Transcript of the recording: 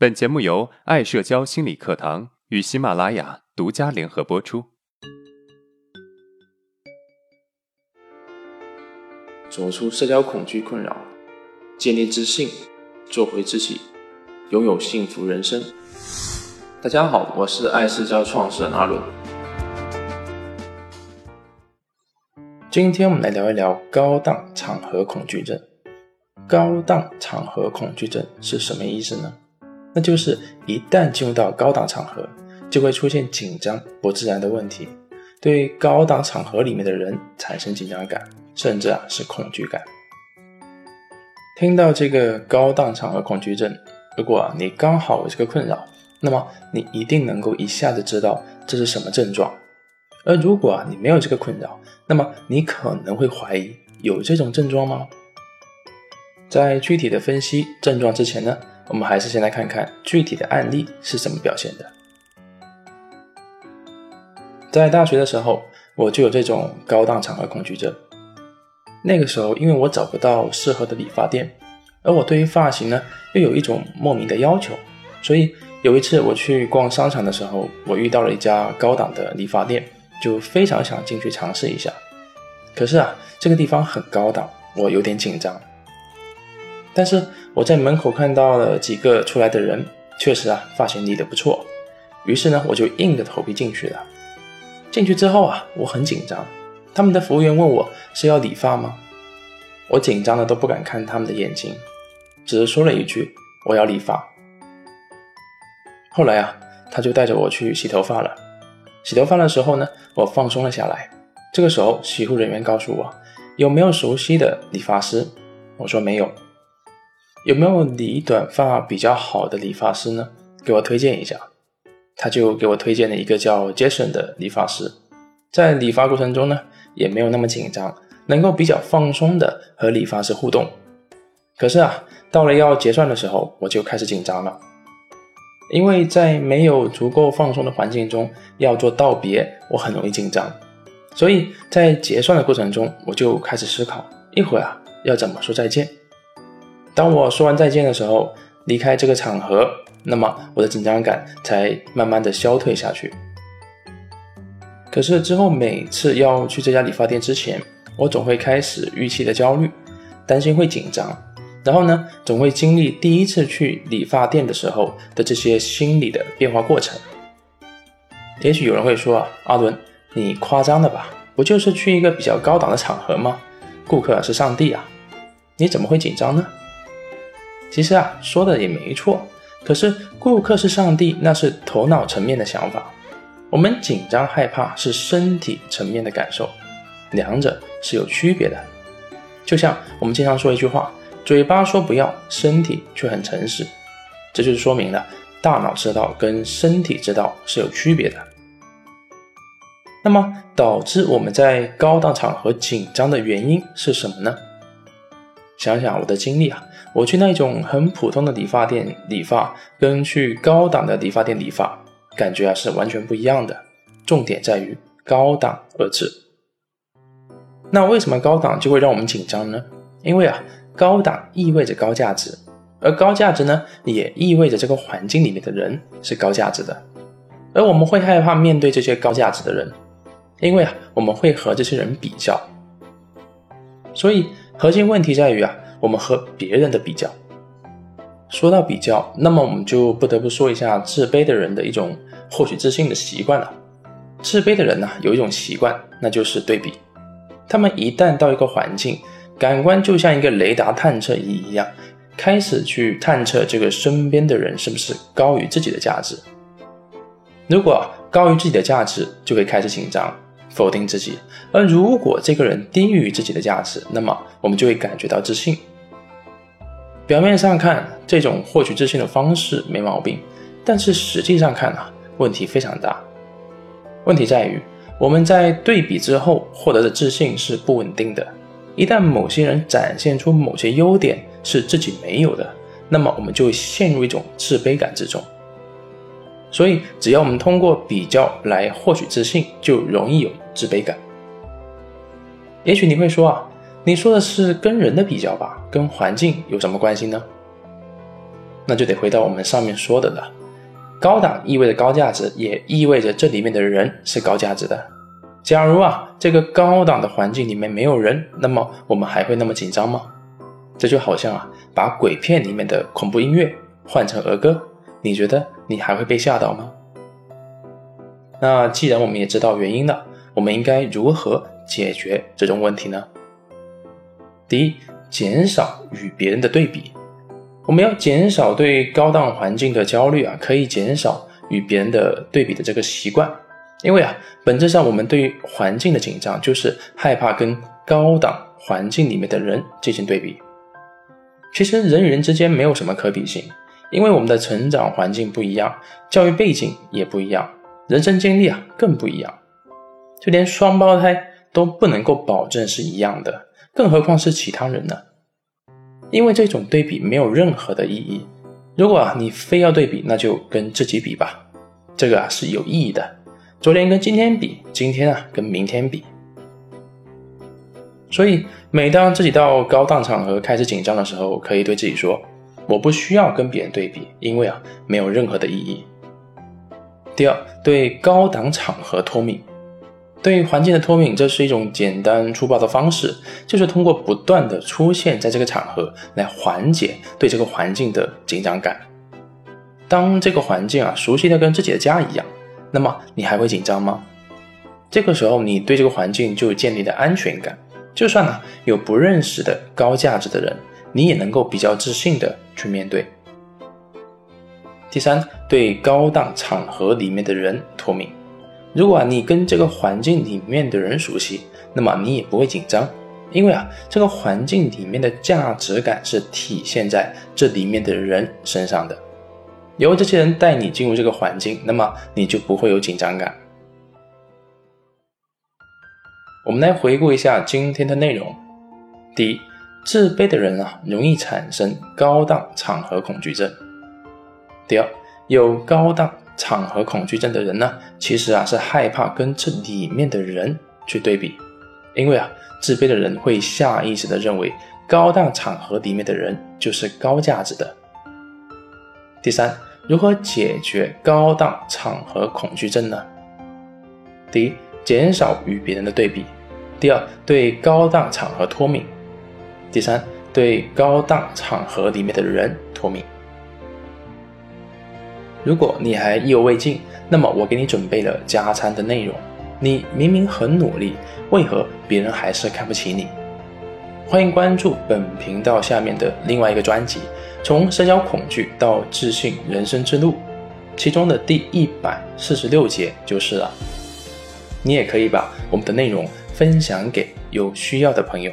本节目由爱社交心理课堂与喜马拉雅独家联合播出。走出社交恐惧困扰，建立自信，做回自己，拥有幸福人生。大家好，我是爱社交创始人阿伦。今天我们来聊一聊高档场合恐惧症。高档场合恐惧症是什么意思呢？那就是一旦进入到高档场合，就会出现紧张、不自然的问题，对高档场合里面的人产生紧张感，甚至啊是恐惧感。听到这个高档场合恐惧症，如果你刚好有这个困扰，那么你一定能够一下子知道这是什么症状。而如果啊你没有这个困扰，那么你可能会怀疑有这种症状吗？在具体的分析症状之前呢？我们还是先来看看具体的案例是怎么表现的。在大学的时候，我就有这种高档场合恐惧症。那个时候，因为我找不到适合的理发店，而我对于发型呢又有一种莫名的要求，所以有一次我去逛商场的时候，我遇到了一家高档的理发店，就非常想进去尝试一下。可是啊，这个地方很高档，我有点紧张。但是我在门口看到了几个出来的人，确实啊，发型理得不错。于是呢，我就硬着头皮进去了。进去之后啊，我很紧张。他们的服务员问我是要理发吗？我紧张的都不敢看他们的眼睛，只是说了一句我要理发。后来啊，他就带着我去洗头发了。洗头发的时候呢，我放松了下来。这个时候，洗护人员告诉我有没有熟悉的理发师？我说没有。有没有理短发比较好的理发师呢？给我推荐一下。他就给我推荐了一个叫 Jason 的理发师，在理发过程中呢，也没有那么紧张，能够比较放松的和理发师互动。可是啊，到了要结算的时候，我就开始紧张了，因为在没有足够放松的环境中要做道别，我很容易紧张。所以在结算的过程中，我就开始思考，一会儿啊要怎么说再见。当我说完再见的时候，离开这个场合，那么我的紧张感才慢慢的消退下去。可是之后每次要去这家理发店之前，我总会开始预期的焦虑，担心会紧张，然后呢，总会经历第一次去理发店的时候的这些心理的变化过程。也许有人会说啊，阿伦，你夸张了吧？不就是去一个比较高档的场合吗？顾客是上帝啊，你怎么会紧张呢？其实啊，说的也没错。可是顾客是上帝，那是头脑层面的想法。我们紧张害怕是身体层面的感受，两者是有区别的。就像我们经常说一句话：嘴巴说不要，身体却很诚实。这就是说明了大脑知道跟身体知道是有区别的。那么导致我们在高档场合紧张的原因是什么呢？想想我的经历啊。我去那种很普通的理发店理发，跟去高档的理发店理发，感觉啊是完全不一样的。重点在于“高档”二字。那为什么高档就会让我们紧张呢？因为啊，高档意味着高价值，而高价值呢，也意味着这个环境里面的人是高价值的。而我们会害怕面对这些高价值的人，因为啊，我们会和这些人比较。所以核心问题在于啊。我们和别人的比较，说到比较，那么我们就不得不说一下自卑的人的一种获取自信的习惯了。自卑的人呢，有一种习惯，那就是对比。他们一旦到一个环境，感官就像一个雷达探测仪一样，开始去探测这个身边的人是不是高于自己的价值。如果高于自己的价值，就会开始紧张。否定自己，而如果这个人低于自己的价值，那么我们就会感觉到自信。表面上看，这种获取自信的方式没毛病，但是实际上看啊，问题非常大。问题在于，我们在对比之后获得的自信是不稳定的。一旦某些人展现出某些优点是自己没有的，那么我们就会陷入一种自卑感之中。所以，只要我们通过比较来获取自信，就容易有自卑感。也许你会说啊，你说的是跟人的比较吧，跟环境有什么关系呢？那就得回到我们上面说的了。高档意味着高价值，也意味着这里面的人是高价值的。假如啊，这个高档的环境里面没有人，那么我们还会那么紧张吗？这就好像啊，把鬼片里面的恐怖音乐换成儿歌，你觉得你还会被吓到吗？那既然我们也知道原因了，我们应该如何解决这种问题呢？第一，减少与别人的对比。我们要减少对高档环境的焦虑啊，可以减少与别人的对比的这个习惯，因为啊，本质上我们对于环境的紧张就是害怕跟高档环境里面的人进行对比。其实人与人之间没有什么可比性，因为我们的成长环境不一样，教育背景也不一样，人生经历啊更不一样，就连双胞胎都不能够保证是一样的，更何况是其他人呢？因为这种对比没有任何的意义。如果啊你非要对比，那就跟自己比吧，这个啊是有意义的。昨天跟今天比，今天啊跟明天比。所以每当自己到高档场合开始紧张的时候，可以对自己说：我不需要跟别人对比，因为啊没有任何的意义。第二，对高档场合脱敏。对环境的脱敏，这是一种简单粗暴的方式，就是通过不断的出现在这个场合来缓解对这个环境的紧张感。当这个环境啊熟悉的跟自己的家一样，那么你还会紧张吗？这个时候你对这个环境就建立了安全感，就算呢有不认识的高价值的人，你也能够比较自信的去面对。第三，对高档场合里面的人脱敏。如果啊你跟这个环境里面的人熟悉，那么你也不会紧张，因为啊，这个环境里面的价值感是体现在这里面的人身上的。由这些人带你进入这个环境，那么你就不会有紧张感。我们来回顾一下今天的内容：第一，自卑的人啊，容易产生高档场合恐惧症；第二，有高档。场合恐惧症的人呢，其实啊是害怕跟这里面的人去对比，因为啊自卑的人会下意识的认为高档场合里面的人就是高价值的。第三，如何解决高档场合恐惧症呢？第一，减少与别人的对比；第二，对高档场合脱敏；第三，对高档场合里面的人脱敏。如果你还意犹未尽，那么我给你准备了加餐的内容。你明明很努力，为何别人还是看不起你？欢迎关注本频道下面的另外一个专辑《从社交恐惧到自信人生之路》，其中的第一百四十六节就是了。你也可以把我们的内容分享给有需要的朋友。